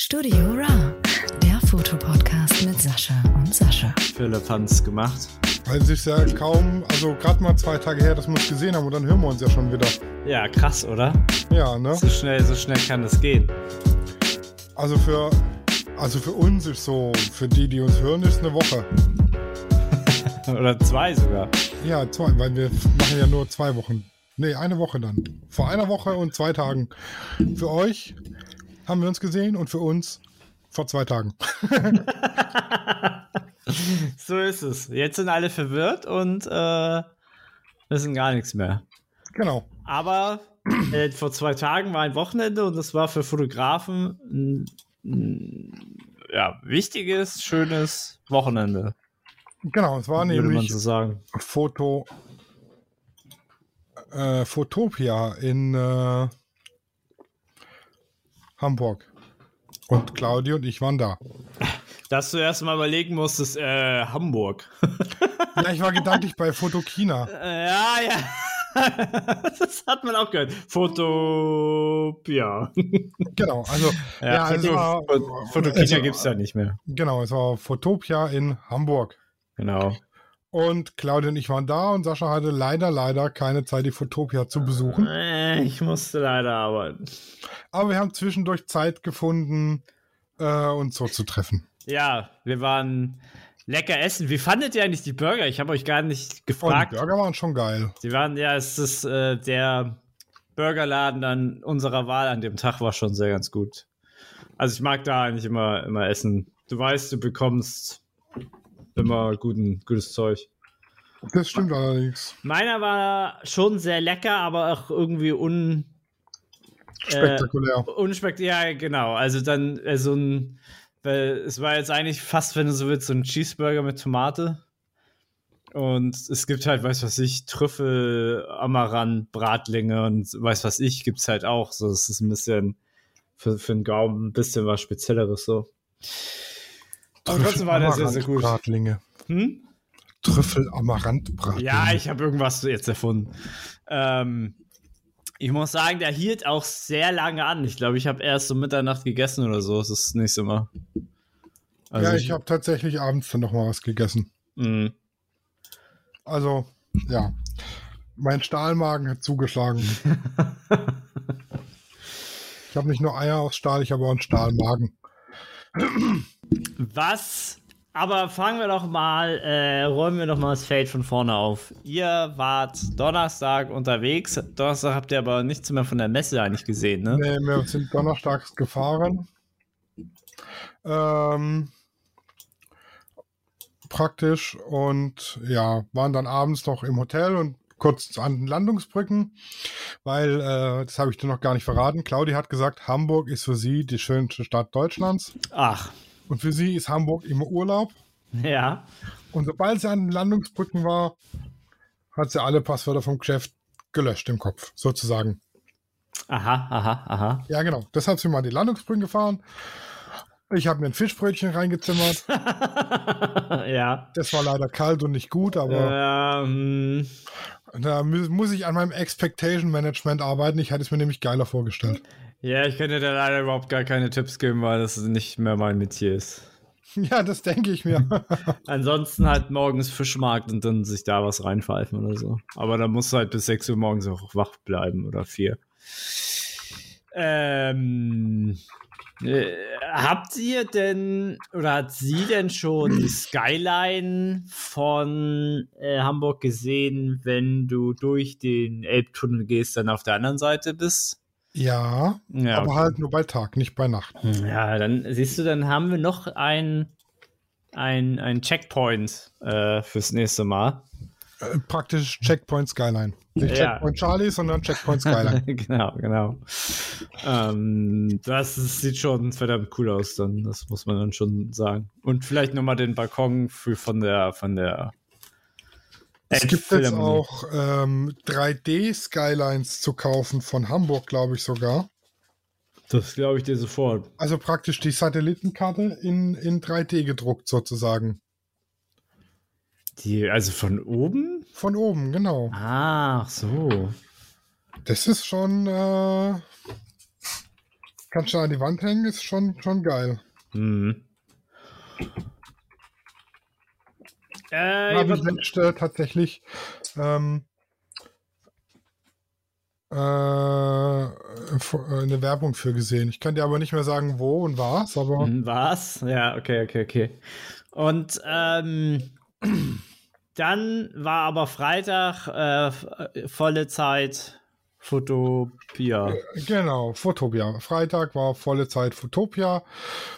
Studio Ra, der Fotopodcast mit Sascha und Sascha. Philipp hat's gemacht. Weil es ist ja kaum, also gerade mal zwei Tage her, dass wir uns gesehen haben und dann hören wir uns ja schon wieder. Ja, krass, oder? Ja, ne? So schnell, so schnell kann das gehen. Also für, also für uns ist so, für die, die uns hören, ist eine Woche. oder zwei sogar. Ja, zwei, weil wir machen ja nur zwei Wochen. Nee, eine Woche dann. Vor einer Woche und zwei Tagen. Für euch haben wir uns gesehen und für uns vor zwei Tagen. so ist es. Jetzt sind alle verwirrt und äh, wissen gar nichts mehr. Genau. Aber äh, vor zwei Tagen war ein Wochenende und das war für Fotografen ein, ein ja, wichtiges, schönes Wochenende. Genau, es war nämlich so sagen. Foto äh, Fotopia in äh, Hamburg. Und Claudia und ich waren da. Dass du erst mal überlegen musstest, äh, Hamburg. Ja, ich war gedanklich bei Fotokina. Äh, ja, ja. das hat man auch gehört. Fotopia. Genau, also Ja, ja, es Foto, war, Fotokina es war- gibt es ja nicht mehr. Genau, es war Fotopia in Hamburg. Genau. Und Claudia und ich waren da und Sascha hatte leider, leider keine Zeit, die Fotopia zu besuchen. Äh, ich musste leider arbeiten. Aber wir haben zwischendurch Zeit gefunden, äh, uns so zu treffen. Ja, wir waren lecker essen. Wie fandet ihr eigentlich die Burger? Ich habe euch gar nicht Und die gefragt. Burger waren schon geil. Sie waren, ja, es ist äh, der Burgerladen an unserer Wahl an dem Tag war schon sehr ganz gut. Also ich mag da eigentlich immer, immer essen. Du weißt, du bekommst immer guten, gutes Zeug. Das stimmt allerdings. Meiner war schon sehr lecker, aber auch irgendwie un, Spektakulär. unspektakulär. Ja, genau. Also dann äh, so ein, weil es war jetzt eigentlich fast, wenn du so willst, so ein Cheeseburger mit Tomate. Und es gibt halt, weiß was ich, Trüffel, Amaranth, Bratlinge und weiß was ich, gibt's halt auch. So, es ist ein bisschen für, für den Gaumen ein bisschen was Spezielleres so. Aber trotzdem war der sehr, sehr gut. Bratlinge. Hm? Trüffel Amaranth Bratlinge. Ja, ich habe irgendwas jetzt erfunden. Ähm, ich muss sagen, der hielt auch sehr lange an. Ich glaube, ich habe erst um Mitternacht gegessen oder so. Das ist nicht so immer. Also ja, ich habe tatsächlich abends dann noch mal was gegessen. mh. Also, ja. Mein Stahlmagen hat zugeschlagen. ich habe nicht nur Eier aus Stahl, ich habe auch einen Stahlmagen. Was? Aber fangen wir doch mal, äh, räumen wir doch mal das Feld von vorne auf. Ihr wart Donnerstag unterwegs. Donnerstag habt ihr aber nichts mehr von der Messe eigentlich gesehen, ne? Nee, wir sind donnerstags gefahren. Ähm, praktisch und ja, waren dann abends noch im Hotel und kurz an den Landungsbrücken, weil, äh, das habe ich dir noch gar nicht verraten, Claudia hat gesagt, Hamburg ist für sie die schönste Stadt Deutschlands Ach, und für sie ist Hamburg immer Urlaub ja. und sobald sie an den Landungsbrücken war, hat sie alle Passwörter vom Geschäft gelöscht im Kopf, sozusagen. Aha, aha, aha. Ja, genau. Deshalb sind wir an die Landungsbrücken gefahren. Ich habe mir ein Fischbrötchen reingezimmert. ja. Das war leider kalt und nicht gut, aber Ähm, da mu- muss ich an meinem Expectation Management arbeiten. Ich hatte es mir nämlich geiler vorgestellt. Ja, ich dir da leider überhaupt gar keine Tipps geben, weil das nicht mehr mein Metier ist. Ja, das denke ich mir. Ansonsten halt morgens Fischmarkt und dann sich da was reinpfeifen oder so. Aber dann musst du halt bis 6 Uhr morgens auch wach bleiben oder 4. Ähm, äh, habt ihr denn oder hat sie denn schon die Skyline von äh, Hamburg gesehen, wenn du durch den Elbtunnel gehst, dann auf der anderen Seite bist? ja, Ja, aber halt nur bei Tag, nicht bei Nacht. Ja, dann siehst du, dann haben wir noch ein, ein, ein Checkpoint äh, fürs nächste Mal. Äh, praktisch Checkpoint Skyline. Nicht Ja. Checkpoint Charlie, sondern Checkpoint Skyline. genau, genau. Ähm, das sieht schon verdammt cool aus, dann, das muss man dann schon sagen. Und vielleicht nochmal den Balkon für, von der, von der. es gibt jetzt Elbphilharmonie. auch ähm, 3D Skylines zu kaufen von Hamburg, glaube ich sogar. Das glaube ich dir sofort. Also praktisch die Satellitenkarte in, in 3D gedruckt sozusagen. Die, also von oben? Von oben, genau. Ach so. Das ist schon, äh, Kannst du an die Wand hängen, ist schon, schon geil. Mhm. Äh, Da habe ich was- letzte tatsächlich ähm, äh, äh, eine Werbung für gesehen. Ich kann dir aber nicht mehr sagen, wo und was, aber Hm, Was? Ja, okay, okay, okay. Und ähm, dann war aber Freitag äh, äh, volle Zeit Fotopia. genau, Fotopia. Freitag war volle Zeit Fotopia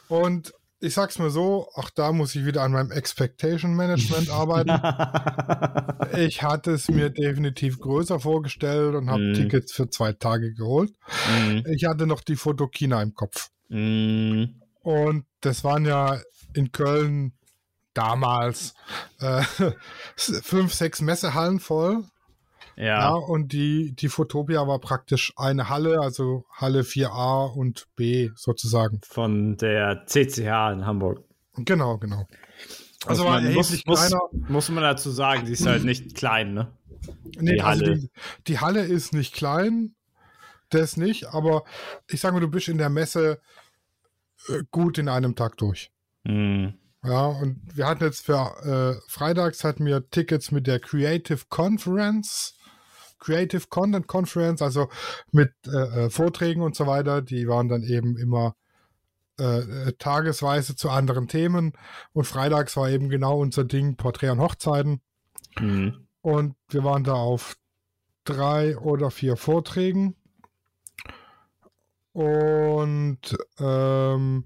und ich sag's mal so, auch da muss ich wieder an meinem Expectation Management arbeiten. Ich hatte es mir definitiv größer vorgestellt und habe Mhm. Tickets für zwei Tage geholt. Mhm. Ich hatte noch die Fotokina im Kopf. Mhm. Und das waren ja in Köln damals äh, fünf, sechs Messehallen voll. Ja, Ja. und die, die Fotopia war praktisch eine Halle, also Halle 4a und b sozusagen. Von der CCH in Hamburg. Genau, genau. Also Muss war man- erheblich muss, kleiner. Muss, muss man dazu sagen, die ist halt nicht klein, ne? Nee, die also Halle. die, die Halle ist nicht klein, das nicht, aber ich sage mal, du bist in der Messe äh, gut in einem Tag durch. Mhm. Ja, und wir hatten jetzt für äh, freitags hatten wir Tickets mit der Creative Conference, Creative Content Conference, also mit äh, äh, Vorträgen und so weiter. Die waren dann eben immer äh, äh, tagesweise zu anderen Themen. Und freitags war eben genau unser Ding Porträt an Hochzeiten. Mhm. Und wir waren da auf drei oder vier Vorträgen. Und ähm,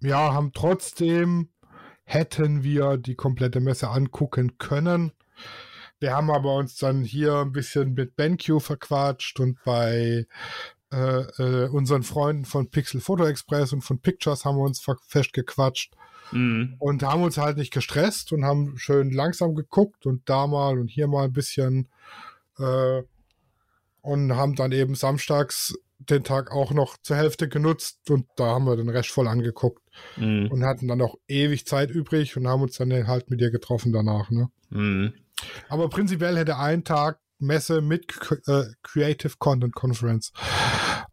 ja, haben trotzdem, hätten wir die komplette Messe angucken können. Wir haben aber uns dann hier ein bisschen mit BenQ verquatscht und bei äh, äh, unseren Freunden von Pixel Photo Express und von Pictures haben wir uns festgequatscht Mhm. und haben uns halt nicht gestresst und haben schön langsam geguckt und da mal und hier mal ein bisschen äh, und haben dann eben samstags den Tag auch noch zur Hälfte genutzt und da haben wir den Rest voll angeguckt Mhm. und hatten dann auch ewig Zeit übrig und haben uns dann halt mit dir getroffen danach. Ne? Mhm. Aber prinzipiell hätte ein Tag Messe mit äh, Creative Content Conference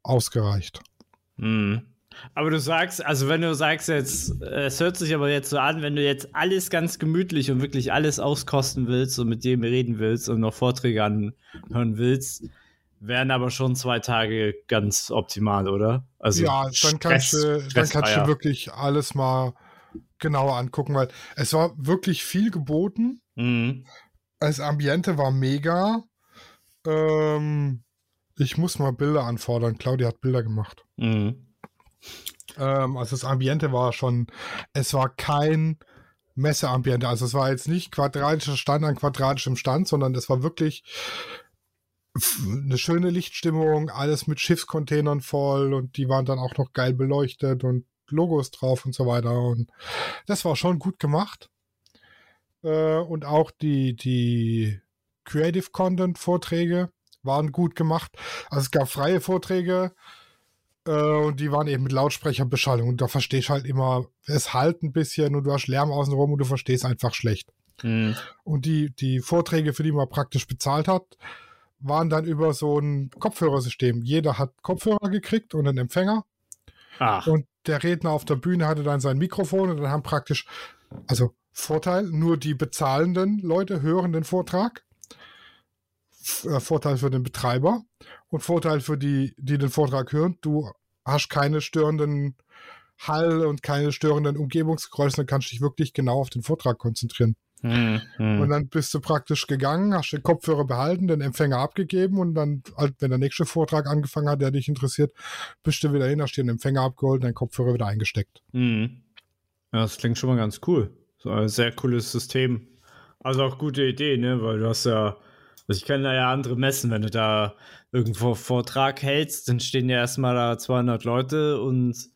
ausgereicht. Mhm. Aber du sagst, also wenn du sagst jetzt, äh, es hört sich aber jetzt so an, wenn du jetzt alles ganz gemütlich und wirklich alles auskosten willst und mit dem reden willst und noch Vorträge anhören willst, wären aber schon zwei Tage ganz optimal, oder? Also ja, dann kannst, Stress- du, dann kannst du wirklich alles mal genauer angucken, weil es war wirklich viel geboten. Mhm. Das Ambiente war mega. Ähm, ich muss mal Bilder anfordern. Claudia hat Bilder gemacht. Mhm. Ähm, also das Ambiente war schon, es war kein Messeambiente. Also es war jetzt nicht quadratischer Stand an quadratischem Stand, sondern es war wirklich eine schöne Lichtstimmung, alles mit Schiffscontainern voll und die waren dann auch noch geil beleuchtet und Logos drauf und so weiter. Und das war schon gut gemacht. Äh, und auch die, die Creative Content Vorträge waren gut gemacht. Also es gab freie Vorträge, äh, und die waren eben mit Lautsprecherbeschallung. Und da verstehst du halt immer, es halt ein bisschen und du hast Lärm außenrum und du verstehst einfach schlecht. Mhm. Und die, die Vorträge, für die man praktisch bezahlt hat, waren dann über so ein Kopfhörersystem. Jeder hat Kopfhörer gekriegt und einen Empfänger. Ach, Und der Redner auf der Bühne hatte dann sein Mikrofon und dann haben praktisch, also Vorteil, nur die bezahlenden Leute hören den Vortrag. Äh, Vorteil für den Betreiber und Vorteil für die, die den Vortrag hören. Du hast keine störenden Hall und keine störenden Umgebungsgeräusche, dann kannst du dich wirklich genau auf den Vortrag konzentrieren. Mhm. Und dann bist du praktisch gegangen, hast den Kopfhörer behalten, den Empfänger abgegeben und dann, halt, wenn der nächste Vortrag angefangen hat, der dich interessiert, bist du wieder hin, hast dir den Empfänger abgeholt, deinen Kopfhörer wieder eingesteckt. Mhm. Ja, das klingt schon mal ganz cool. So ein sehr cooles System. Also auch gute Idee, ne? Weil du hast ja, also ich kenne da ja andere Messen, wenn du da irgendwo Vortrag hältst, dann stehen ja erstmal da 200 Leute und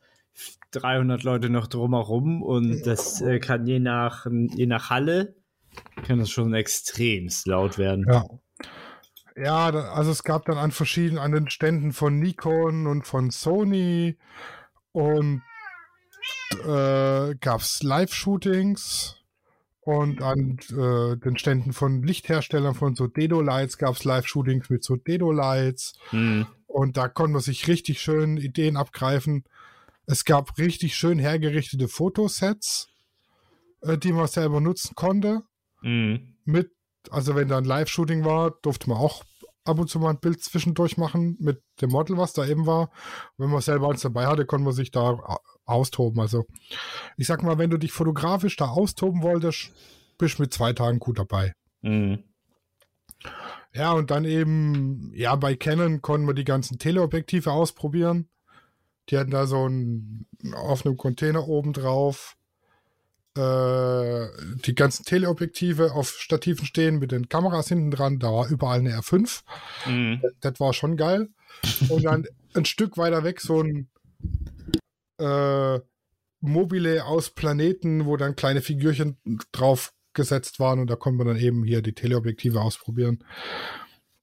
300 Leute noch drumherum und das äh, kann je nach, je nach Halle, kann das schon extremst laut werden. Ja. Ja, also es gab dann an verschiedenen, an den Ständen von Nikon und von Sony und äh, gab es Live-Shootings und an äh, den Ständen von Lichtherstellern von so Dedo-Lights gab es Live-Shootings mit so Dedo-Lights Mhm. und da konnte man sich richtig schön Ideen abgreifen Es gab richtig schön hergerichtete Fotosets, äh, die man selber nutzen konnte. Mhm. Mit, also wenn da ein Live-Shooting war, durfte man auch ab und zu mal ein Bild zwischendurch machen mit dem Model, was da eben war. wenn man selber eins dabei hatte, konnte man sich da austoben. Also ich sag mal, wenn du dich fotografisch da austoben wolltest, bist du mit zwei Tagen gut dabei. Mhm. Ja, und dann eben, ja, bei Canon konnten wir die ganzen Teleobjektive ausprobieren. Die hatten da so ein, auf einem Container oben drauf äh, die ganzen Teleobjektive auf Stativen stehen mit den Kameras hinten dran. Da war überall eine R5. Mhm. Das war schon geil. Und dann ein Stück weiter weg so ein äh, Mobile aus Planeten, wo dann kleine Figürchen drauf gesetzt waren und da konnte man dann eben hier die Teleobjektive ausprobieren.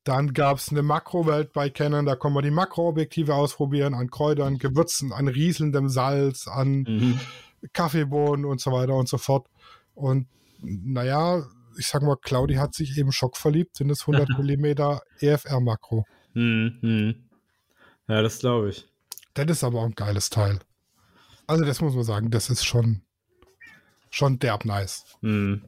Dann gab es eine Makrowelt bei Canon, da konnte man die Makroobjektive ausprobieren an Kräutern, Gewürzen, an rieselndem Salz, an Mhm. Kaffeebohnen und so weiter und so fort. Und naja, ich sag mal, Claudi hat sich eben schockverliebt in das 100 mm EFR-Makro. Mhm. Ja, das glaube ich. Das ist aber auch ein geiles Teil. Also das muss man sagen, das ist schon, schon derb nice. Mhm.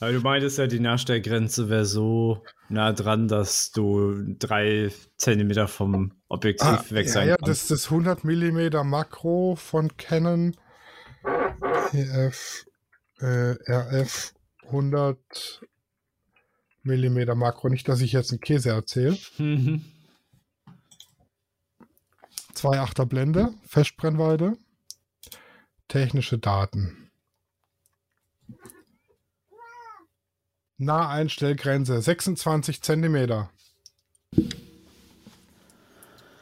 Aber du meintest ja, die Nachstellgrenze wäre so nah dran, dass du drei Zentimeter vom Objektiv weg Ah, ja, sein ja, kannst. das ist das 100 mm Makro von Canon EF, äh, RF 100 mm Makro. Nicht, dass ich jetzt einen Käse erzähle. Mhm. 2,8er Blende, Festbrennweite, technische Daten. Naheinstellgrenze 26 cm.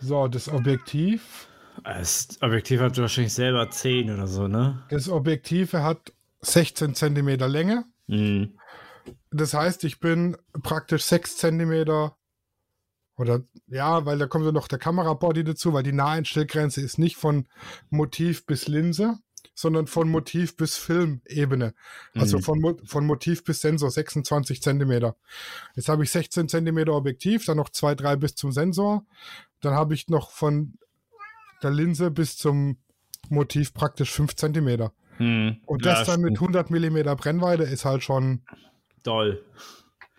So, das Objektiv. Das Objektiv hat wahrscheinlich selber 10 oder so, ne? Das Objektiv hat 16 cm Länge. Mhm. Das heißt, ich bin praktisch 6 cm oder ja, weil da kommt ja noch der Kamerabody dazu, weil die Naheinstellgrenze ist nicht von Motiv bis Linse, sondern von Motiv bis Filmebene. Also Mhm. von, von Motiv bis Sensor 26 cm. Jetzt habe ich 16 cm Objektiv, dann noch 2, 3 bis zum Sensor. Dann habe ich noch von der Linse bis zum Motiv praktisch 5 cm. Mhm. Und Ja, das dann mit stimmt. 100 mm Brennweite ist halt schon doll.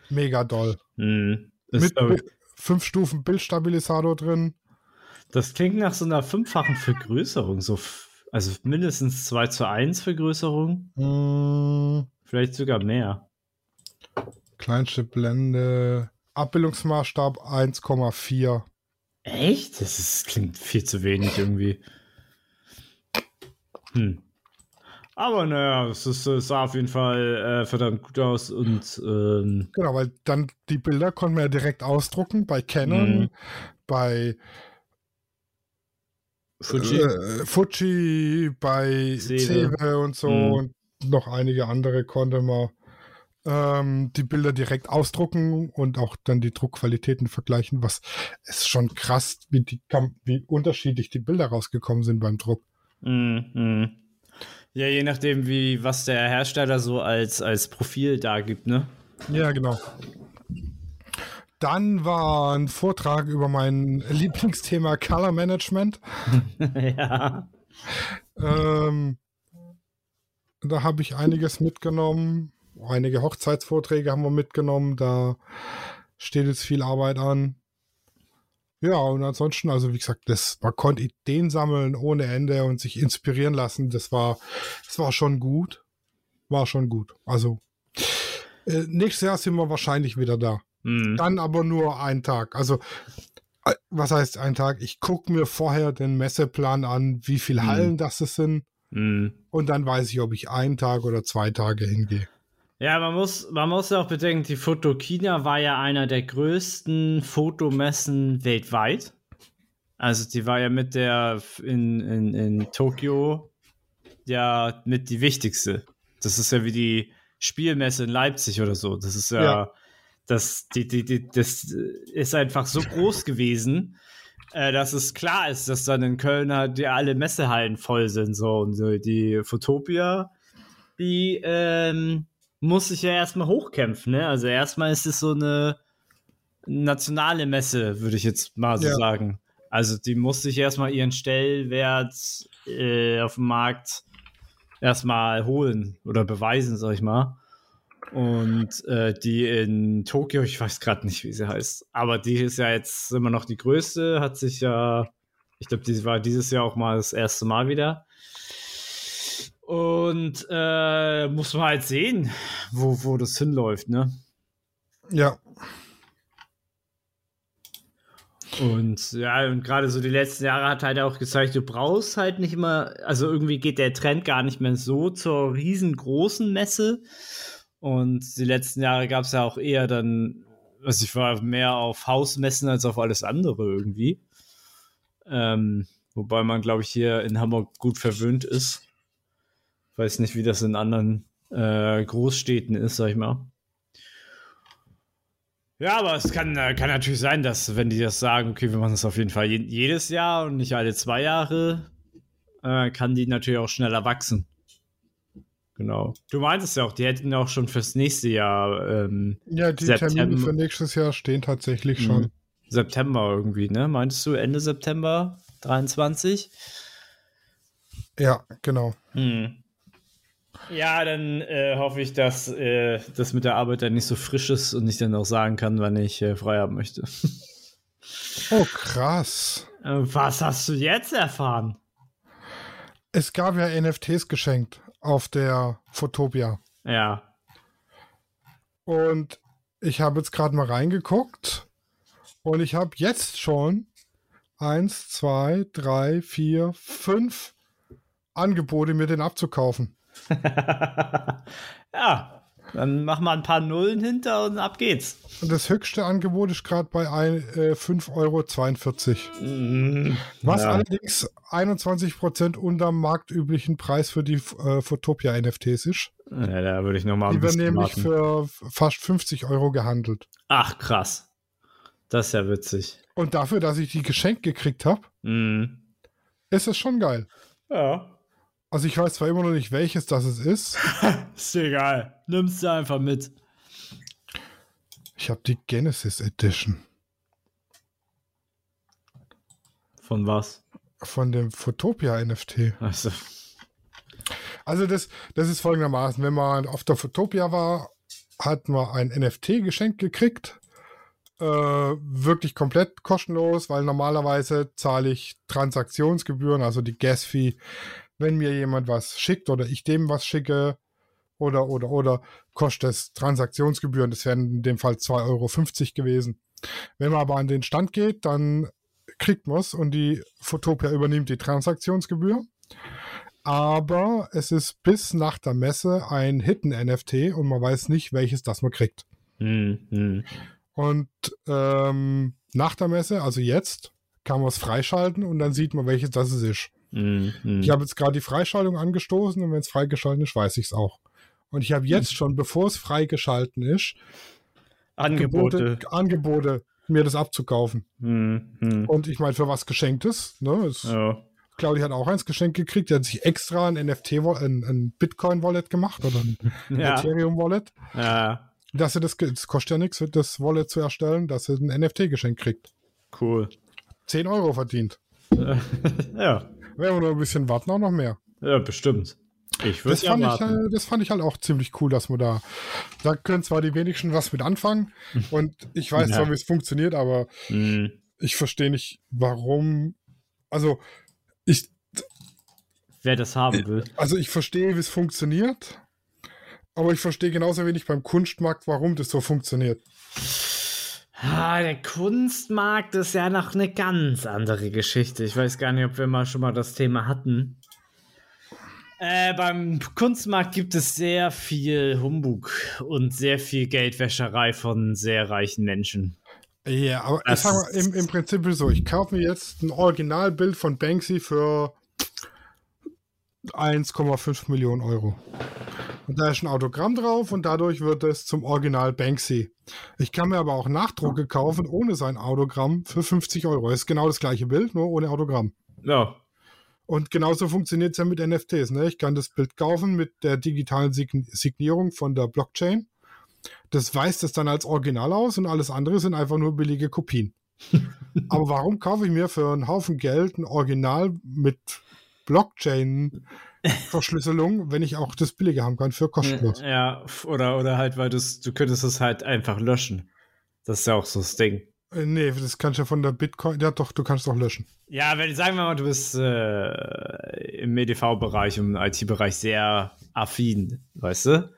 mega doll. Mhm. Mit Bi- fünf Stufen Bildstabilisator drin. das klingt nach so einer fünffachen Vergrößerung, so also mindestens 2 zu 1 Vergrößerung, Mm, vielleicht sogar mehr. kleinste Blende. Abbildungsmaßstab 1,4. Echt? Das ist, klingt viel zu wenig irgendwie. Hm. Aber naja, es, ist, es sah auf jeden Fall äh, verdammt gut aus und ähm, Genau, weil dann die Bilder konnten wir ja direkt ausdrucken bei Canon, Mhm. bei Fuji. äh, Fuji, bei. Cewe und so Mhm. und noch einige andere konnte man ähm, die Bilder direkt ausdrucken und auch dann die Druckqualitäten vergleichen, was ist schon krass, wie, die, wie unterschiedlich die Bilder rausgekommen sind beim Druck. Mhm. Ja, je nachdem, wie was der Hersteller so als, als Profil da gibt, ne? Ja, genau. Dann war ein Vortrag über mein Lieblingsthema Color Management. ja. Ähm, da habe ich einiges mitgenommen. Einige Hochzeitsvorträge haben wir mitgenommen. Da steht jetzt viel Arbeit an. Ja, und ansonsten, also wie gesagt, das, man konnte Ideen sammeln ohne Ende und sich inspirieren lassen. Das war, das war schon gut. War schon gut. Also äh, nächstes Jahr sind wir wahrscheinlich wieder da. Mhm. Dann aber nur einen Tag. Also, äh, was heißt ein Tag? Ich gucke mir vorher den Messeplan an, wie viele Mhm. Hallen das es sind. Mhm. Und dann weiß ich, ob ich einen Tag oder zwei Tage hingehe. Ja, man muss, man muss ja auch bedenken, die Fotokina war ja einer der größten Fotomessen weltweit. Also die war ja mit der in, in, in Tokio ja mit die wichtigste. Das ist ja wie die Spielmesse in Leipzig oder so. Das ist ja, Ja. Das, die, die, die, das ist einfach so groß gewesen, äh, dass es klar ist, dass dann in Köln halt die alle Messehallen voll sind. So. Und so die Fotopia, die ähm, muss sich ja erstmal hochkämpfen. Ne? Also erstmal ist es so eine nationale Messe, würde ich jetzt mal so Ja. sagen. Also die muss sich erstmal ihren Stellwert äh, auf dem Markt erstmal holen oder beweisen, sag ich mal. Und äh, die in Tokio, ich weiß gerade nicht, wie sie heißt, aber die ist ja jetzt immer noch die größte, hat sich ja, ich glaube, die war dieses Jahr auch mal das erste Mal wieder. Und äh, muss man halt sehen, wo, wo das hinläuft, ne? Ja. Und ja, und gerade so die letzten Jahre hat halt auch gezeigt, du brauchst halt nicht immer, also irgendwie geht der Trend gar nicht mehr so zur riesengroßen Messe. Und die letzten Jahre gab es ja auch eher dann, also ich war mehr auf Hausmessen als auf alles andere irgendwie. Ähm, wobei man, glaube ich, hier in Hamburg gut verwöhnt ist. Weiß nicht, wie das in anderen äh, Großstädten ist, sag ich mal. Ja, aber es kann, äh, kann natürlich sein, dass, wenn die das sagen, okay, wir machen das auf jeden Fall jedes Jahr und nicht alle zwei Jahre, äh, kann die natürlich auch schneller wachsen. Genau. Du meintest ja auch, die hätten auch schon fürs nächste Jahr. Ähm, ja, die September. Termine für nächstes Jahr stehen tatsächlich schon. Mhm. September irgendwie, ne? Meintest du Ende September 23? Ja, genau. Hm. Ja, dann äh, hoffe ich, dass äh, das mit der Arbeit dann nicht so frisch ist und ich dann auch sagen kann, wann ich äh, frei haben möchte. oh, krass. Äh, was hast du jetzt erfahren? Es gab ja NFTs geschenkt auf der Fotopia. Ja. Und ich habe jetzt gerade mal reingeguckt und ich habe jetzt schon eins, zwei, drei, vier, fünf Angebote, mir den abzukaufen. ja, dann mach mal ein paar Nullen hinter und ab geht's. Und das höchste Angebot ist gerade bei äh, 5,42 Euro. Mm, was ja. allerdings 21% unter marktüblichen Preis für die äh, Photopia NFTs ist. Ja, da würde ich nochmal Die werden nämlich warten. für fast 50 Euro gehandelt. Ach, krass. Das ist ja witzig. Und dafür, dass ich die geschenkt gekriegt habe, mm. ist es schon geil. Ja. Also ich weiß zwar immer noch nicht, welches das es ist. ist egal. Nimmst du einfach mit. Ich habe die Genesis Edition. Von was? Von dem Photopia NFT. Achso. Also das, das ist folgendermaßen, wenn man auf der Photopia war, hat man ein NFT geschenkt gekriegt. Äh, wirklich komplett kostenlos, weil normalerweise zahle ich Transaktionsgebühren, also die Gas-Fee wenn mir jemand was schickt oder ich dem was schicke oder, oder, oder, kostet es Transaktionsgebühren. Das wären in dem Fall 2,50 Euro gewesen. Wenn man aber an den Stand geht, dann kriegt man es und die Fotopia übernimmt die Transaktionsgebühr. Aber es ist bis nach der Messe ein Hidden NFT und man weiß nicht, welches das man kriegt. Mhm. Und ähm, nach der Messe, also jetzt, kann man es freischalten und dann sieht man, welches das ist. Mhm. Ich habe jetzt gerade die Freischaltung angestoßen und wenn es freigeschalten ist, weiß ich es auch. Und ich habe jetzt schon, bevor es freigeschalten ist, Angebote. Gebote, Angebote, mir das abzukaufen. Mhm. Und ich meine, für was Geschenktes, ne? Es, ja. Claudia hat auch eins geschenkt gekriegt. Die hat sich extra ein NFT, ein, ein Bitcoin-Wallet gemacht oder ein ja. Ethereum-Wallet. Ja. Dass sie das, das kostet ja nichts, das Wallet zu erstellen, dass sie ein NFT geschenkt kriegt. Cool. 10 Euro verdient. ja. Wir noch ein bisschen warten, auch noch mehr. Ja, bestimmt. Ich würde ja warten. Ich, das fand ich halt auch ziemlich cool, dass wir da, da können zwar die wenigsten was mit anfangen und ich weiß ja. zwar, wie es funktioniert, aber mhm. ich verstehe nicht, warum, also ich, wer das haben will. Also ich verstehe, wie es funktioniert, aber ich verstehe genauso wenig beim Kunstmarkt, warum das so funktioniert. Ah, der Kunstmarkt ist ja noch eine ganz andere Geschichte. Ich weiß gar nicht, ob wir mal schon mal das Thema hatten. Äh, beim Kunstmarkt gibt es sehr viel Humbug und sehr viel Geldwäscherei von sehr reichen Menschen. Ja, aber das ich sag mal, im, im Prinzip so, ich kaufe mir jetzt ein Originalbild von Banksy für 1,5 Millionen Euro. Und da ist ein Autogramm drauf und dadurch wird es zum Original Banksy. Ich kann mir aber auch Nachdrucke kaufen ohne sein Autogramm für 50 Euro. Ist genau das gleiche Bild, nur ohne Autogramm. Ja. Und genauso funktioniert es ja mit NFTs. Ne? Ich kann das Bild kaufen mit der digitalen Signierung von der Blockchain. Das weist es dann als Original aus und alles andere sind einfach nur billige Kopien. Aber warum kaufe ich mir für einen Haufen Geld ein Original mit Blockchain-Verschlüsselung, wenn ich auch das billige haben kann für kostenlos? Ja, oder, oder halt, weil du könntest es halt einfach löschen. Das ist ja auch so das Ding. Äh, nee, das kannst du ja von der Bitcoin. Ja, doch, du kannst doch löschen. Ja, wenn, sagen wir mal, du bist äh, im EDV-Bereich, im IT-Bereich sehr affin, weißt du?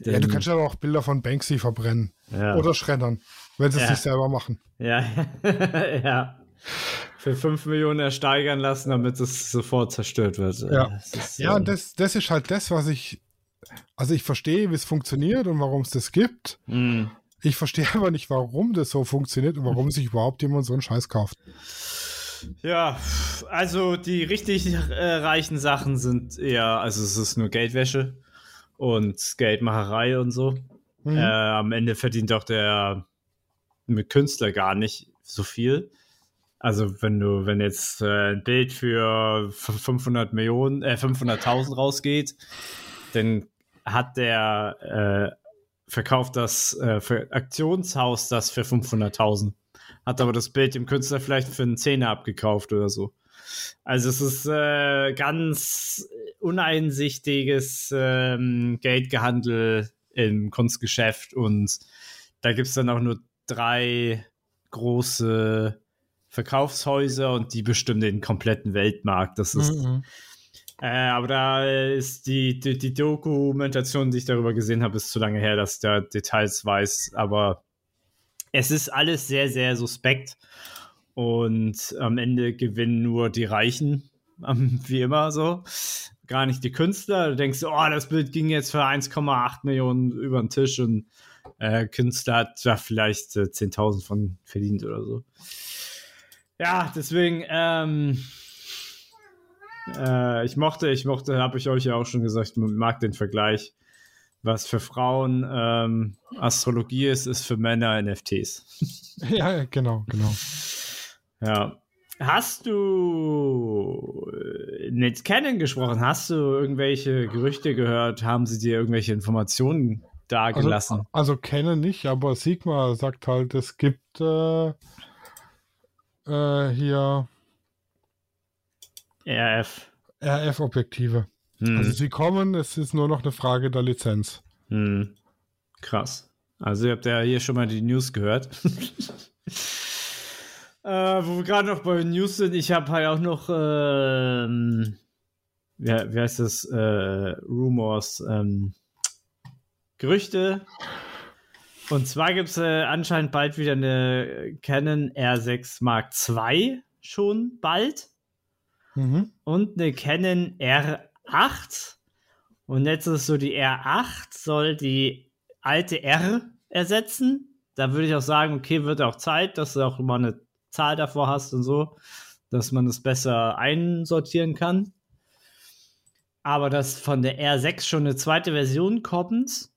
ja, du kannst ja auch Bilder von Banksy verbrennen. Ja. Oder schreddern, wenn sie es Ja. nicht selber machen. Ja, ja. Für 5 Millionen ersteigern lassen, damit es sofort zerstört wird. Ja. Das ist, Ja, und das, das ist halt das, was ich. Also ich verstehe, wie es funktioniert und warum es das gibt. mh. Ich verstehe aber nicht, warum das so funktioniert und warum sich überhaupt jemand so einen Scheiß kauft. Ja, also die richtig äh, reichen Sachen sind eher, also es ist nur Geldwäsche und Geldmacherei und so. Mhm. Äh, am Ende verdient doch der mit Künstler gar nicht so viel. Also wenn du, wenn jetzt äh, ein Bild für f- 500 Millionen, äh, 500.000 rausgeht, dann hat der äh, verkauft das äh, für Aktionshaus das für 500.000. Hat aber das Bild dem Künstler vielleicht für einen Zehner abgekauft oder so. Also es ist äh, ganz uneinsichtiges ähm, Geldgehandel im Kunstgeschäft und da gibt es dann auch nur drei große Verkaufshäuser und die bestimmen den kompletten Weltmarkt. Das ist Mhm. äh, aber da ist die, die, die Dokumentation, die ich darüber gesehen habe, ist zu lange her, dass ich da Details weiß. Aber es ist alles sehr, sehr suspekt. Und am Ende gewinnen nur die Reichen, ähm, wie immer so. Gar nicht die Künstler. Du denkst, oh, das Bild ging jetzt für 1,8 Millionen über den Tisch und äh, Künstler hat da vielleicht äh, 10.000 von verdient oder so. Ja, deswegen, ähm, äh, ich mochte, ich mochte, habe ich euch ja auch schon gesagt, man mag den Vergleich. Was für Frauen ähm, Astrologie ist, ist für Männer NFTs. Ja, genau, genau. Ja. Hast du äh, mit Canon gesprochen? Hast du irgendwelche Gerüchte gehört? Haben sie dir irgendwelche Informationen dagelassen? Also, also kenne nicht, aber Sigma sagt halt, es gibt äh, äh, hier RF. RF-Objektive. Hm. Also sie kommen, es ist nur noch eine Frage der Lizenz. Hm. Krass. Also ihr habt ja hier schon mal die News gehört. äh, wo wir gerade noch bei News sind, ich habe halt auch noch, ähm, wie, wie heißt das, äh, Rumors, ähm, Gerüchte. Und zwar gibt es äh, anscheinend bald wieder eine Canon R6 Mark II schon bald Mhm. und eine Canon R8. Und jetzt ist so, die R8 soll die alte R ersetzen. Da würde ich auch sagen, okay, wird auch Zeit, dass du auch mal eine Zahl davor hast und so, dass man es besser einsortieren kann. Aber dass von der R6 schon eine zweite Version kommt,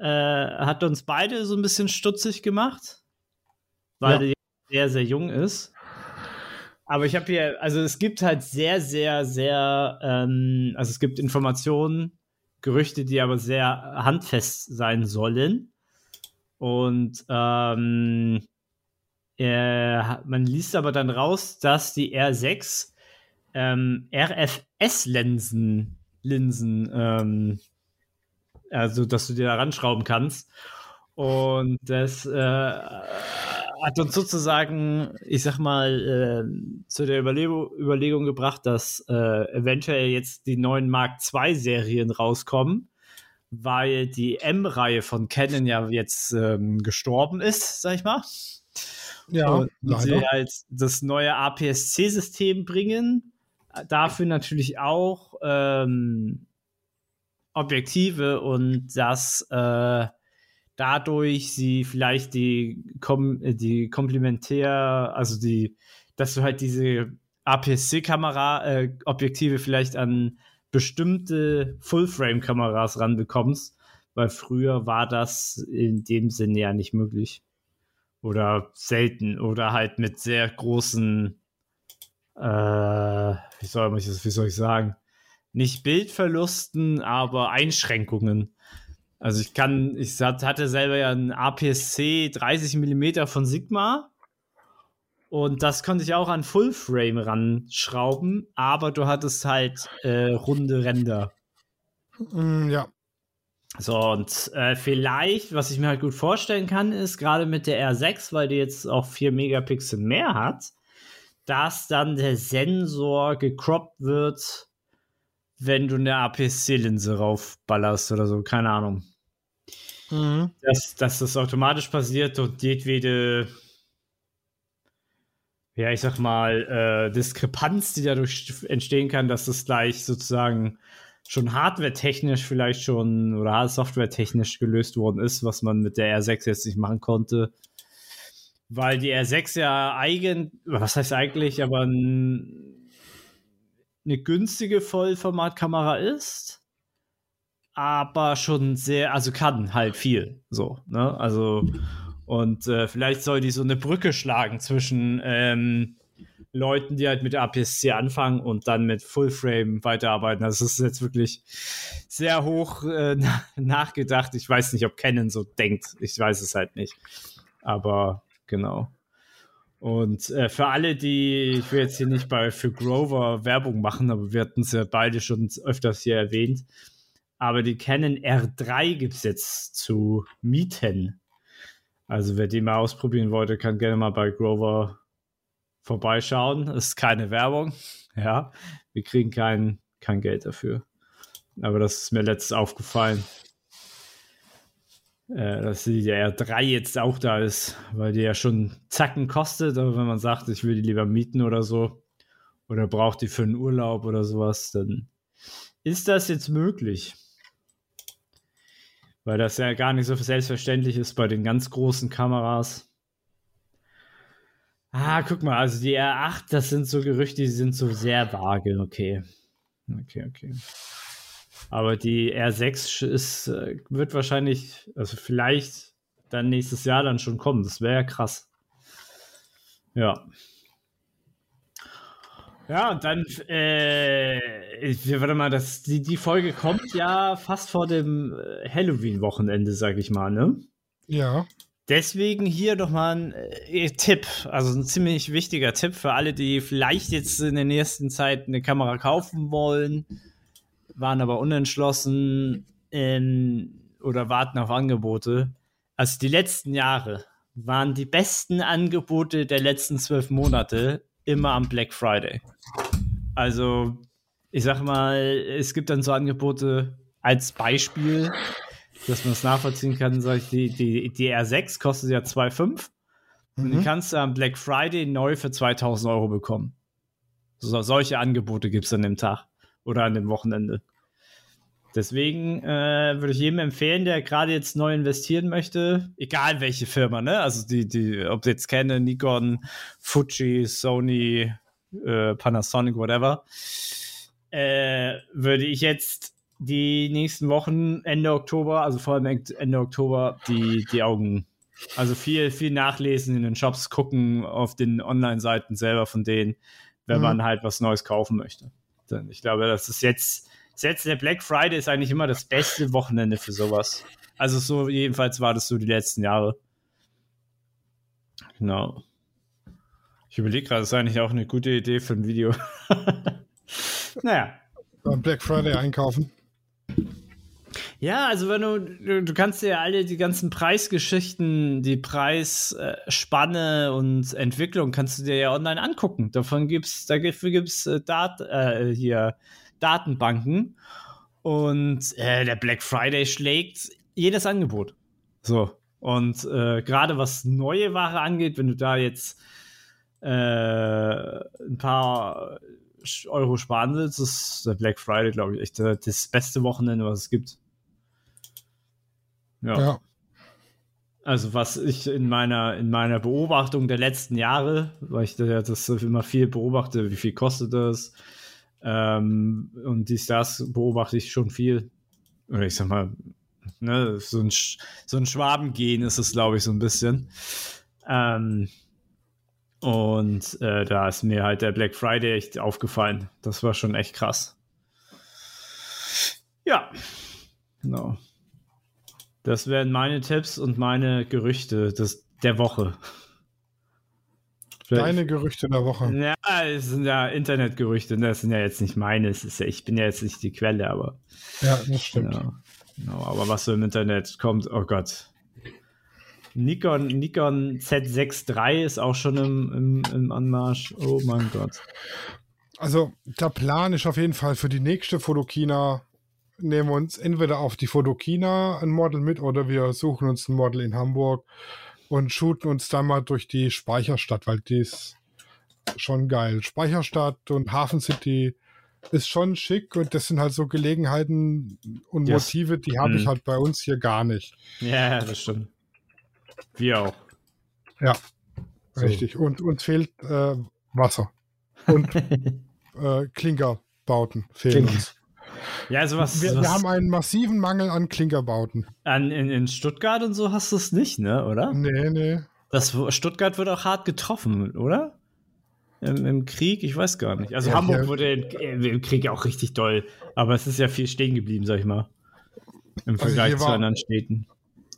äh, hat uns beide so ein bisschen stutzig gemacht, weil Ja. die sehr, sehr jung ist. Aber ich habe hier, also es gibt halt sehr, sehr, sehr, ähm, also es gibt Informationen, Gerüchte, die aber sehr handfest sein sollen. Und ähm, äh, man liest aber dann raus, dass die R6 ähm, RFS-Linsen, Linsen, ähm, also dass du dir da ranschrauben kannst. Und das äh, hat uns sozusagen, ich sag mal, äh, zu der Überlego Überlegung gebracht, dass äh, eventuell jetzt die neuen Mark II-Serien rauskommen, weil die M-Reihe von Canon ja jetzt ähm, gestorben ist, sag ich mal. Ja, und sie halt das neue APS-C-System bringen. Dafür natürlich auch ähm, Objektive und dass äh, dadurch sie vielleicht die, kom äh, die komplementär, also die, dass du halt diese APS-C-Kamera, äh, vielleicht an bestimmte Full-Frame-Kameras ranbekommst, weil früher war das in dem Sinne ja nicht möglich. Oder selten. Oder halt mit sehr großen, äh, wie, soll ich, wie soll ich sagen? Nicht Bildverlusten, aber Einschränkungen. Also ich kann, ich hat- hatte selber ja ein APS-C 30 mm von Sigma Und das konnte ich auch an Full Frame ranschrauben, aber du hattest halt äh, runde Ränder. Mm, ja. So, und äh, vielleicht, was ich mir halt gut vorstellen kann, ist gerade mit der R6, weil die jetzt auch 4 Megapixel mehr hat, dass dann der Sensor gecroppt wird, wenn du eine APS-C-Linse raufballerst oder so, keine Ahnung. Mhm. Dass, dass das automatisch passiert und jedwede ja, ich sag mal, äh, Diskrepanz, die dadurch entstehen kann, dass das gleich sozusagen schon hardware-technisch vielleicht schon oder software-technisch gelöst worden ist, was man mit der R6 jetzt nicht machen konnte. Weil die R6 ja eigen, was heißt eigentlich, aber ein, eine günstige Vollformatkamera ist, aber schon sehr, also kann halt viel, so, ne? Also und äh, vielleicht soll die so eine Brücke schlagen zwischen ähm, Leuten, die halt mit der APS-C anfangen und dann mit Full-Frame weiterarbeiten. Also es ist jetzt wirklich sehr hoch äh, nachgedacht. Ich weiß nicht, ob Canon so denkt. Ich weiß es halt nicht. Aber genau. Und äh, für alle, die, ich will jetzt hier nicht bei für Grover Werbung machen, aber wir hatten es ja beide schon öfters hier erwähnt. Aber die Canon R3 gibt es jetzt zu mieten. Also wer die mal ausprobieren wollte, kann gerne mal bei Grover vorbeischauen. Das ist keine Werbung. Ja, wir kriegen kein, kein Geld dafür. Aber das ist mir letztens aufgefallen, äh, dass die der R3 jetzt auch da ist, weil die ja schon Zacken kostet. Aber wenn man sagt, ich will die lieber mieten oder so, oder braucht die für einen Urlaub oder sowas, dann ist das jetzt möglich. Weil das ja gar nicht so selbstverständlich ist bei den ganz großen Kameras. Ah, guck mal, also die R8, das sind so Gerüchte, die sind so sehr vage, okay. Okay, okay. Aber die R6 ist, äh, wird wahrscheinlich, also vielleicht dann nächstes Jahr dann schon kommen. Das wäre ja krass. Ja. Ja, und dann, äh, warte mal, das, die, die Folge kommt ja fast vor dem äh, Halloween-Wochenende, sag ich mal, ne? Ja. Deswegen hier doch mal ein äh, Tipp, also ein ziemlich wichtiger Tipp für alle, die vielleicht jetzt in der nächsten Zeit eine Kamera kaufen wollen, waren aber unentschlossen ähm, oder warten auf Angebote. Also die letzten Jahre waren die besten Angebote der letzten zwölf Monate immer am Black Friday. Also, ich sag mal, es gibt dann so Angebote als Beispiel, dass man es nachvollziehen kann, sag ich, die, die, die R6 kostet ja 2,5 mhm. und die mhm. kannst du am Black Friday neu für 2000 Euro bekommen. So, solche Angebote gibt es an dem Tag oder an dem Wochenende. Deswegen äh, würde ich jedem empfehlen, der gerade jetzt neu investieren möchte, egal welche Firma, ne? Also die, die, ob jetzt Canon, Nikon, Fuji, Sony, äh, Panasonic, whatever, äh, würde ich jetzt die nächsten Wochen, Ende Oktober, also vor allem Ende Oktober, die, die Augen, also viel, viel nachlesen in den Shops, gucken auf den Online-Seiten selber von denen, wenn mhm. man halt was Neues kaufen möchte. Denn ich glaube, das ist jetzt selbst der Black Friday ist eigentlich immer das beste Wochenende für sowas. Also so jedenfalls war das so die letzten Jahre. Genau. Ich überlege gerade, das ist eigentlich auch eine gute Idee für ein Video. naja. Black Friday einkaufen. Ja, also wenn du, du, kannst dir alle die ganzen Preisgeschichten, die Preisspanne und Entwicklung kannst du dir ja online angucken. Davon gibt's, dafür gibt's äh, Dat, äh, hier Datenbanken. Und äh, der Black Friday schlägt jedes Angebot. So. Und äh, gerade was neue Ware angeht, wenn du da jetzt äh, ein paar Euro sparen willst, ist der Black Friday, glaube ich, echt das beste Wochenende, was es gibt. Ja. ja. Also was ich in meiner, in meiner Beobachtung der letzten Jahre, weil ich das immer viel beobachte, wie viel kostet das, ähm, und dies, das beobachte ich schon viel. Oder ich sag mal, ne, so ein, so ein Schwabengehen ist es, glaube ich, so ein bisschen. Ähm, und äh, da ist mir halt der Black Friday echt aufgefallen. Das war schon echt krass. Ja, genau. Das wären meine Tipps und meine Gerüchte des, der Woche. Deine Gerüchte der Woche. Ja, es sind ja Internetgerüchte, ne? das sind ja jetzt nicht meine. Ja, ich bin ja jetzt nicht die Quelle, aber. Ja, das stimmt. Genau, genau, aber was so im Internet kommt, oh Gott. Nikon, Nikon Z6 III ist auch schon im, im, im Anmarsch. Oh mein Gott. Also, der Plan ist auf jeden Fall für die nächste Fotokina nehmen wir uns entweder auf die Fotokina ein Model mit oder wir suchen uns ein Model in Hamburg und shooten uns dann mal durch die Speicherstadt, weil die ist schon geil. Speicherstadt und Hafen City ist schon schick und das sind halt so Gelegenheiten und Yes. Motive, die habe ich Mhm. halt bei uns hier gar nicht. Ja, das stimmt. Wir auch. Ja, So. richtig. Und uns fehlt äh, Wasser und äh, Klinkerbauten fehlen Klinker. uns. Ja, also was, Wir, was wir haben einen massiven Mangel an Klinkerbauten. an, in, in Stuttgart und so hast du es nicht, ne, oder? Nee, nee. Das, Stuttgart wird auch hart getroffen, oder? Im, Im Krieg, ich weiß gar nicht. Also Ja, Hamburg hier- wurde im, im Krieg auch richtig doll, aber es ist ja viel stehen geblieben, sag ich mal. Im Also Vergleich hier zu war- anderen Städten.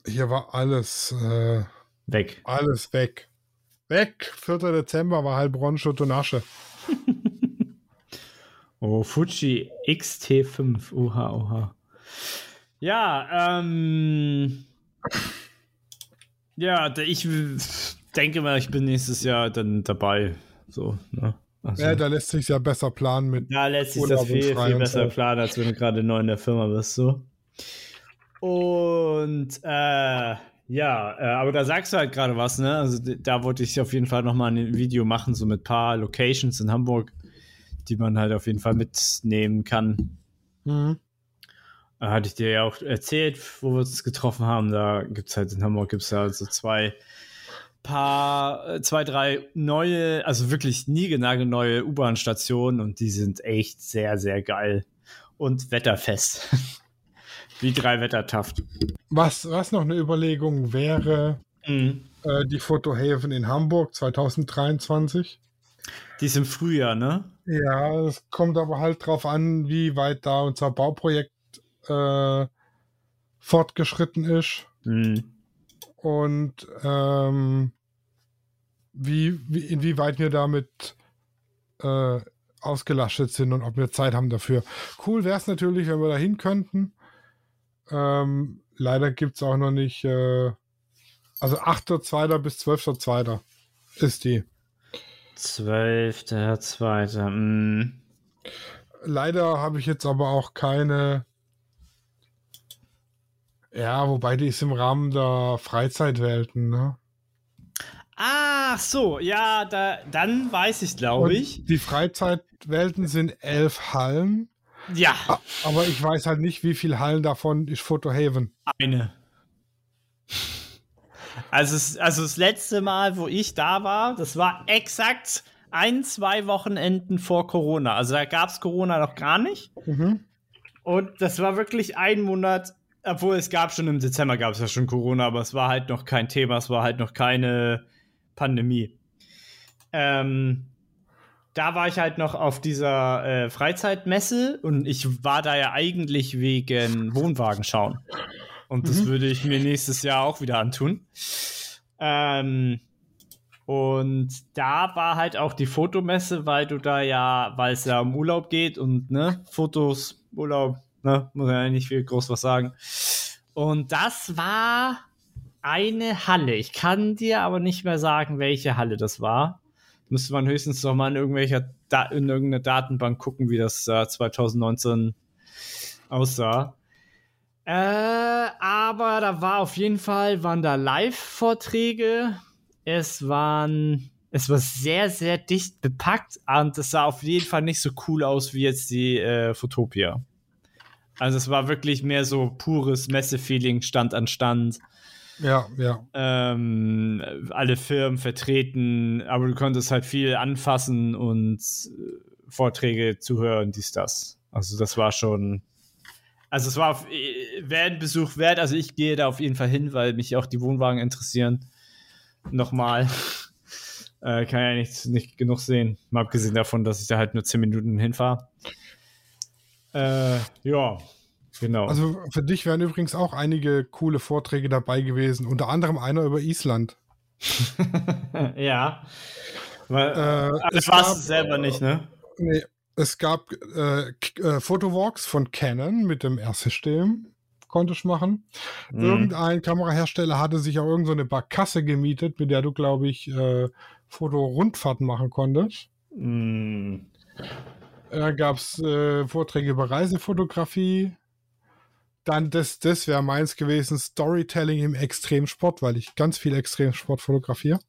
Hier war alles, äh, Weg. alles weg. Weg. 4. Dezember war Heilbronn Schutt und Asche. Oh, Fuji XT5. Oha, oha. Ja, ähm. Ja, ich denke mal, ich bin nächstes Jahr dann dabei. So, ne? Also, Ja, da lässt sich ja besser planen mit. da lässt sich das viel, viel besser planen, als wenn du gerade neu in der Firma bist, so. Und, äh, ja, äh, aber da sagst du halt gerade was, ne? Also da wollte ich auf jeden Fall nochmal ein Video machen, so mit paar Locations in Hamburg, die man halt auf jeden Fall mitnehmen kann. Mhm. Äh, Hatte ich dir ja auch erzählt, wo wir uns getroffen haben. Da gibt es halt in Hamburg gibt's ja also zwei paar, äh, zwei, drei neue, also wirklich niegelnagelneue U-Bahn-Stationen und die sind echt sehr, sehr geil. Und wetterfest. Wie drei Wettertaft. Was, was noch eine Überlegung wäre, Mhm. äh, die Fotohaven in Hamburg 2023. Die ist im Frühjahr, ne? Ja, es kommt aber halt drauf an, wie weit da unser Bauprojekt äh, fortgeschritten ist Mhm. und ähm, wie, wie, inwieweit wir damit äh, ausgelastet sind und ob wir Zeit haben dafür. Cool wäre es natürlich, wenn wir da hin könnten. Ähm, leider gibt es auch noch nicht, äh, also 8.2. bis 12.2. ist die. 12.2. Mhm. Leider habe ich jetzt aber auch keine. Ja, wobei die ist im Rahmen der Freizeitwelten, ne? Ach so, ja, da, dann weiß ich, glaube ich. Die Freizeitwelten sind elf Hallen, Ja, aber ich weiß halt nicht, wie viele Hallen davon ist Photohaven. eine. Also, es, also das letzte Mal, wo ich da war, das war exakt ein, zwei Wochenenden vor Corona. Also da gab es Corona noch gar nicht. Mhm. Und das war wirklich ein Monat, obwohl es gab schon im Dezember gab es ja schon Corona, aber es war halt noch kein Thema, es war halt noch keine Pandemie. Ähm, da war ich halt noch auf dieser äh, Freizeitmesse und ich war da ja eigentlich wegen Wohnwagen schauen. Und das Mhm. würde ich mir nächstes Jahr auch wieder antun. Ähm, und da war halt auch die Fotomesse, weil du da ja, weil es ja um Urlaub geht und ne, Fotos, Urlaub, ne, muss ja nicht viel groß was sagen. Und das war eine Halle. Ich kann dir aber nicht mehr sagen, welche Halle das war. Müsste man höchstens noch mal in irgendwelcher in irgendeiner Datenbank gucken, wie das äh, 2019 aussah. Äh, aber da war auf jeden Fall, waren da Live-Vorträge. Es waren, es war sehr, sehr dicht bepackt und es sah auf jeden Fall nicht so cool aus wie jetzt die äh, Fotopia. Also es war wirklich mehr so pures Messe-Feeling, Stand an Stand. Ja, ja. Ähm, alle Firmen vertreten, aber du konntest halt viel anfassen und äh, Vorträge zuhören, dies, das. Also das war schon, also es war auf, äh, wäre ein Besuch wert, also ich gehe da auf jeden Fall hin, weil mich auch die Wohnwagen interessieren. Nochmal. Äh, kann ja nicht, nicht genug sehen. Mal abgesehen davon, dass ich da halt nur 10 Minuten hinfahre. Äh, ja, genau. Also für dich wären übrigens auch einige coole Vorträge dabei gewesen, unter anderem einer über Island. ja. Weil, Äh, es gab- es selber nicht, ne? Nee, es gab äh, äh, Photowalks von Canon mit dem R-System, konnte ich machen. Mhm. Irgendein Kamerahersteller hatte sich auch irgend so eine Barkasse gemietet, mit der du, glaube ich, äh, Fotorundfahrten machen konntest. Mhm. Da gab es äh, Vorträge über Reisefotografie. Dann, das, das wäre meins gewesen, Storytelling im Extremsport, weil ich ganz viel Extremsport fotografiere.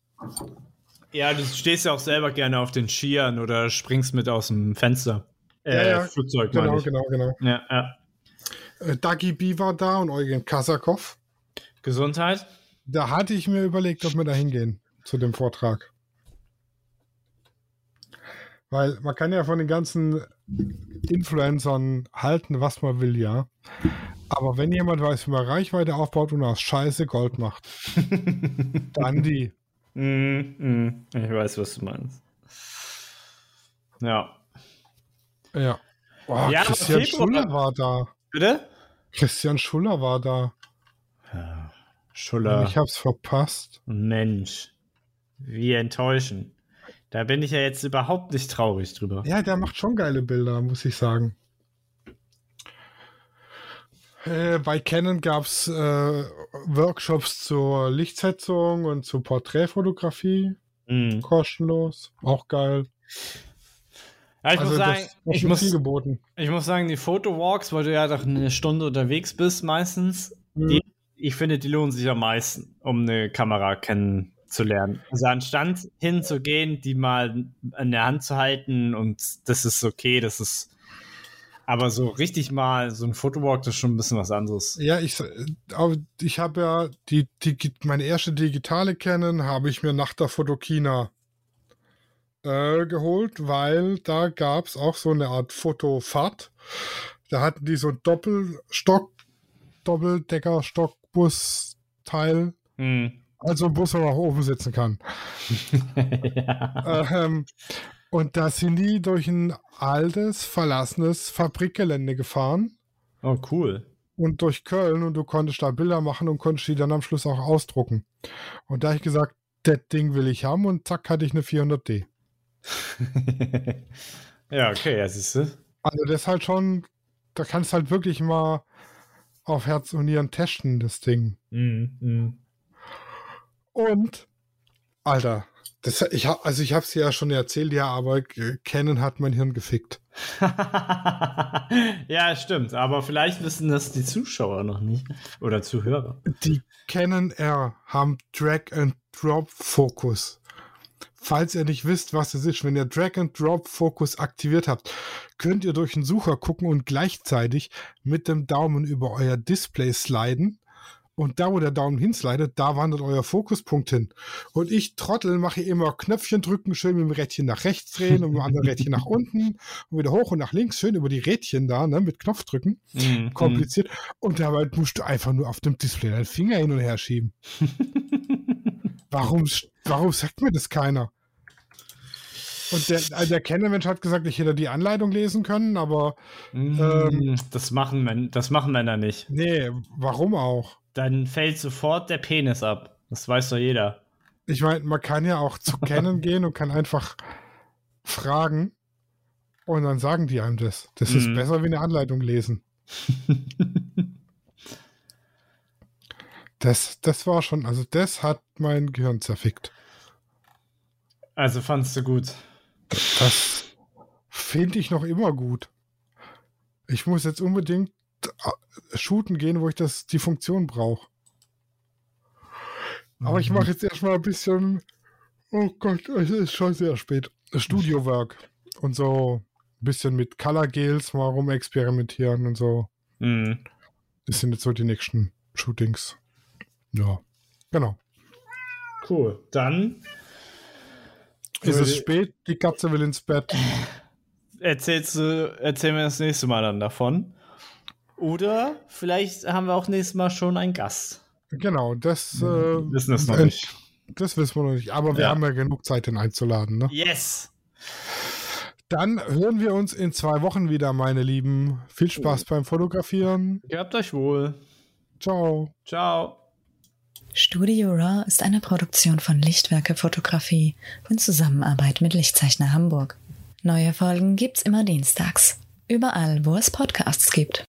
Ja, du stehst ja auch selber gerne auf den Skiern oder springst mit aus dem Fenster. Äh, Ja, ja, Flugzeug, Genau, genau, genau. Ja, ja. Äh, Dagi B war da und Eugen Kasakov. Gesundheit? Da hatte ich mir überlegt, ob wir da hingehen zu dem Vortrag. Weil man kann ja von den ganzen Influencern halten, was man will, ja. Aber wenn jemand weiß, wie man Reichweite aufbaut und aus Scheiße Gold macht, dann die. Mhm, mhm. Ich weiß, was du meinst. Ja. Ja. Oh, Ja, Christian Schuller war da. Bitte? Christian Schuller war da. Ja. Und Schuller. ich hab's verpasst. Mensch. Wie enttäuschend. Da bin ich ja jetzt überhaupt nicht traurig drüber. Ja, der macht schon geile Bilder, muss ich sagen. Äh, bei Canon gab es äh, Workshops zur Lichtsetzung und zur Porträtfotografie. Mhm. Kostenlos. Auch geil. Ja, ich, muss sagen, Also das war ich, muss, ich muss sagen, die Fotowalks, weil du ja doch eine Stunde unterwegs bist meistens, Mhm. die, ich finde, die lohnen sich am meisten, um eine Kamera kennenzulernen. Also anstatt hinzugehen, die mal in der Hand zu halten und das ist okay, das ist aber so richtig mal so ein Fotowalk, das ist schon ein bisschen was anderes. Ja, ich, ich habe ja die, die, meine erste digitale Canon habe ich mir nach der Fotokina äh, geholt, weil da gab es auch so eine Art Fotofahrt. Da hatten die so ein Doppelstock, Doppeldecker-Stockbus-Teil. Hm. Also ein Bus, auch oben sitzen kann. ja. Ähm, und da sind die durch ein altes, verlassenes Fabrikgelände gefahren Oh, cool. und durch Köln und du konntest da Bilder machen und konntest die dann am Schluss auch ausdrucken. Und da habe ich gesagt, das Ding will ich haben und zack hatte ich eine 400D. ja, okay, ja, siehst du. Also das ist halt schon, da kannst du halt wirklich mal auf Herz und Nieren testen, das Ding. Mhm, mhm. Und, Alter, das, ich hab, also ich habe es ja schon erzählt, ja, aber Canon hat mein Hirn gefickt. ja, stimmt. Aber vielleicht wissen das die Zuschauer noch nicht. Oder Zuhörer. Die Canon R haben Drag-and-Drop-Fokus. Falls ihr nicht wisst, was es ist, wenn ihr Drag-and-Drop-Fokus aktiviert habt, könnt ihr durch den Sucher gucken und gleichzeitig mit dem Daumen über euer Display sliden. Und da, wo der Daumen hinslidet, da wandert euer Fokuspunkt hin. Und ich, Trottel, mache immer Knöpfchen drücken, schön mit dem Rädchen nach rechts drehen und mit dem anderen Rädchen nach unten und wieder hoch und nach links, schön über die Rädchen da, ne, mit Knopf drücken Mhm, kompliziert. Und dabei musst du einfach nur auf dem Display deinen Finger hin und her schieben. Warum, warum sagt mir das keiner? Und der, äh, der Kennermensch hat gesagt, ich hätte die Anleitung lesen können, aber mhm. Ähm, das, machen Män das machen Männer nicht. nee, warum auch? Dann fällt sofort der Penis ab. Das weiß doch jeder. Ich meine, man kann ja auch zu Canon gehen und kann einfach fragen und dann sagen die einem das. Das ist Mhm. besser wie eine Anleitung lesen. Das, das war schon, also das hat mein Gehirn zerfickt. Also fandst du gut. Das finde ich noch immer gut. Ich muss jetzt unbedingt shooten gehen, wo ich das, die Funktion brauche. Aber ich mache jetzt erstmal ein bisschen, oh Gott, es ist schon sehr spät, Studio-Work und so ein bisschen mit Color Gels mal rumexperimentieren und so. Mhm. Das sind jetzt so die nächsten Shootings. Ja, genau. Cool. Dann Ist es spät? Die Katze will ins Bett. erzählst du, erzählen wir das nächste Mal dann davon. Oder vielleicht haben wir auch nächstes Mal schon einen Gast. Genau, das, äh, Wir wissen es noch äh, nicht. das wissen wir noch nicht. Aber wir Ja. haben ja genug Zeit, den einzuladen. Ne? Yes! Dann hören wir uns in zwei Wochen wieder, meine Lieben. Viel Spaß beim Fotografieren. Gehabt euch wohl. Ciao. Ciao. Studio Raw ist eine Produktion von Lichtwerke Fotografie in Zusammenarbeit mit Lichtzeichner Hamburg. Neue Folgen gibt's immer dienstags. Überall, wo es Podcasts gibt.